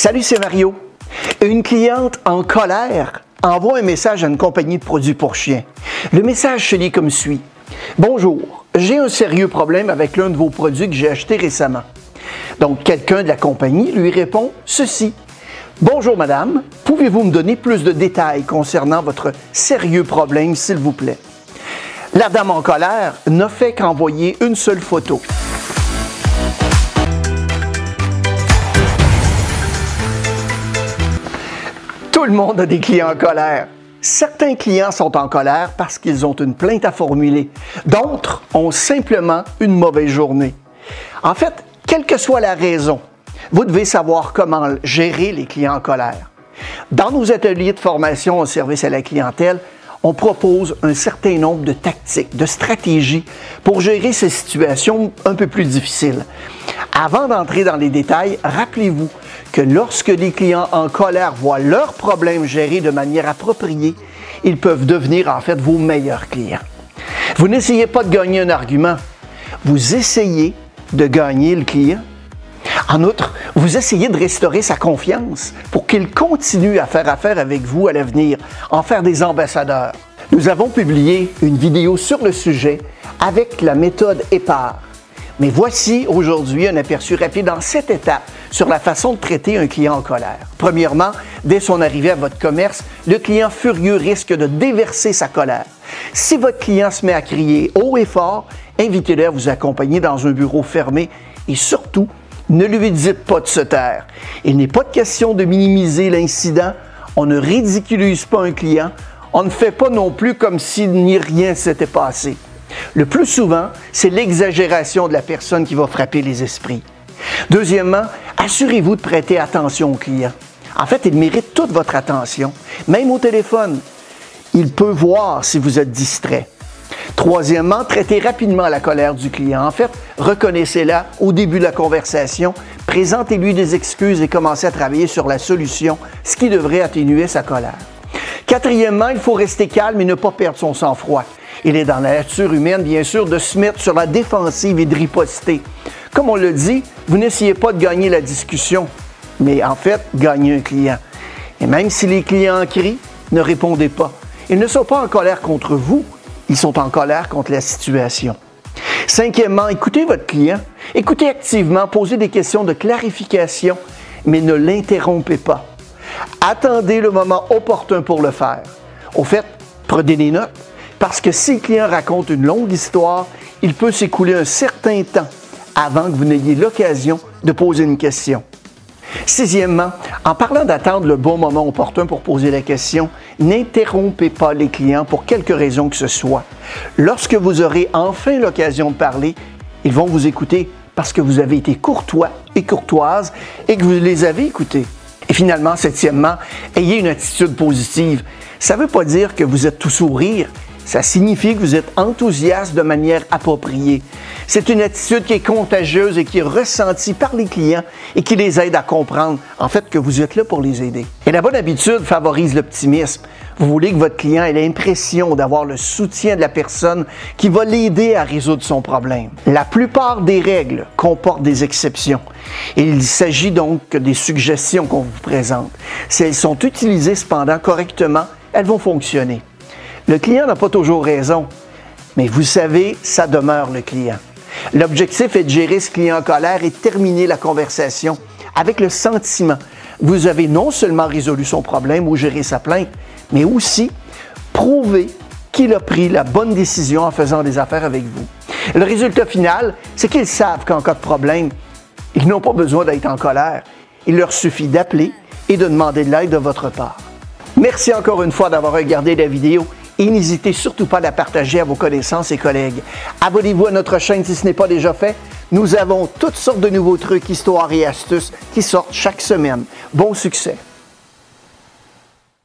Salut, c'est Mario. Une cliente en colère envoie un message à une compagnie de produits pour chiens. Le message se lit comme suit. Bonjour, j'ai un sérieux problème avec l'un de vos produits que j'ai acheté récemment. Donc, quelqu'un de la compagnie lui répond ceci. Bonjour madame, pouvez-vous me donner plus de détails concernant votre sérieux problème, s'il vous plaît? La dame en colère n'a fait qu'envoyer une seule photo. Tout le monde a des clients en colère. Certains clients sont en colère parce qu'ils ont une plainte à formuler. D'autres ont simplement une mauvaise journée. En fait, quelle que soit la raison, vous devez savoir comment gérer les clients en colère. Dans nos ateliers de formation au service à la clientèle, on propose un certain nombre de tactiques, de stratégies pour gérer ces situations un peu plus difficiles. Avant d'entrer dans les détails, rappelez-vous que lorsque les clients en colère voient leurs problèmes gérés de manière appropriée, ils peuvent devenir en fait vos meilleurs clients. Vous n'essayez pas de gagner un argument, vous essayez de gagner le client. En outre, vous essayez de restaurer sa confiance pour qu'il continue à faire affaire avec vous à l'avenir, en faire des ambassadeurs. Nous avons publié une vidéo sur le sujet avec la méthode EPAR. Mais voici aujourd'hui un aperçu rapide en sept étapes sur la façon de traiter un client en colère. Premièrement, dès son arrivée à votre commerce, le client furieux risque de déverser sa colère. Si votre client se met à crier haut et fort, invitez-le à vous accompagner dans un bureau fermé et surtout, ne lui dites pas de se taire. Il n'est pas de question de minimiser l'incident. On ne ridiculise pas un client. On ne fait pas non plus comme si ni rien s'était passé. Le plus souvent, c'est l'exagération de la personne qui va frapper les esprits. Deuxièmement, assurez-vous de prêter attention au client. En fait, il mérite toute votre attention, même au téléphone. Il peut voir si vous êtes distrait. Troisièmement, traitez rapidement la colère du client. En fait, reconnaissez-la au début de la conversation, présentez-lui des excuses et commencez à travailler sur la solution, ce qui devrait atténuer sa colère. Quatrièmement, il faut rester calme et ne pas perdre son sang-froid. Il est dans la nature humaine, bien sûr, de se mettre sur la défensive et de riposter. Comme on le dit, vous n'essayez pas de gagner la discussion, mais en fait, gagner un client. Et même si les clients crient, ne répondez pas. Ils ne sont pas en colère contre vous, ils sont en colère contre la situation. Cinquièmement, écoutez votre client. Écoutez activement, posez des questions de clarification, mais ne l'interrompez pas. Attendez le moment opportun pour le faire. Au fait, prenez des notes, parce que si le client raconte une longue histoire, il peut s'écouler un certain temps avant que vous n'ayez l'occasion de poser une question. Sixièmement, en parlant d'attendre le bon moment opportun pour poser la question, n'interrompez pas les clients pour quelque raison que ce soit. Lorsque vous aurez enfin l'occasion de parler, ils vont vous écouter parce que vous avez été courtois et courtoise et que vous les avez écoutés. Et finalement, septièmement, ayez une attitude positive. Ça ne veut pas dire que vous êtes tout sourire, ça signifie que vous êtes enthousiaste de manière appropriée. C'est une attitude qui est contagieuse et qui est ressentie par les clients et qui les aide à comprendre, en fait, que vous êtes là pour les aider. Et la bonne habitude favorise l'optimisme. Vous voulez que votre client ait l'impression d'avoir le soutien de la personne qui va l'aider à résoudre son problème. La plupart des règles comportent des exceptions. Il s'agit donc des suggestions qu'on vous présente. Si elles sont utilisées cependant correctement, elles vont fonctionner. Le client n'a pas toujours raison, mais vous savez, ça demeure le client. L'objectif est de gérer ce client en colère et terminer la conversation avec le sentiment vous avez non seulement résolu son problème ou géré sa plainte, mais aussi prouvé qu'il a pris la bonne décision en faisant des affaires avec vous. Le résultat final, c'est qu'ils savent qu'en cas de problème, ils n'ont pas besoin d'être en colère. Il leur suffit d'appeler et de demander de l'aide de votre part. Merci encore une fois d'avoir regardé la vidéo et n'hésitez surtout pas à la partager à vos connaissances et collègues. Abonnez-vous à notre chaîne si ce n'est pas déjà fait. Nous avons toutes sortes de nouveaux trucs, histoires et astuces qui sortent chaque semaine. Bon succès!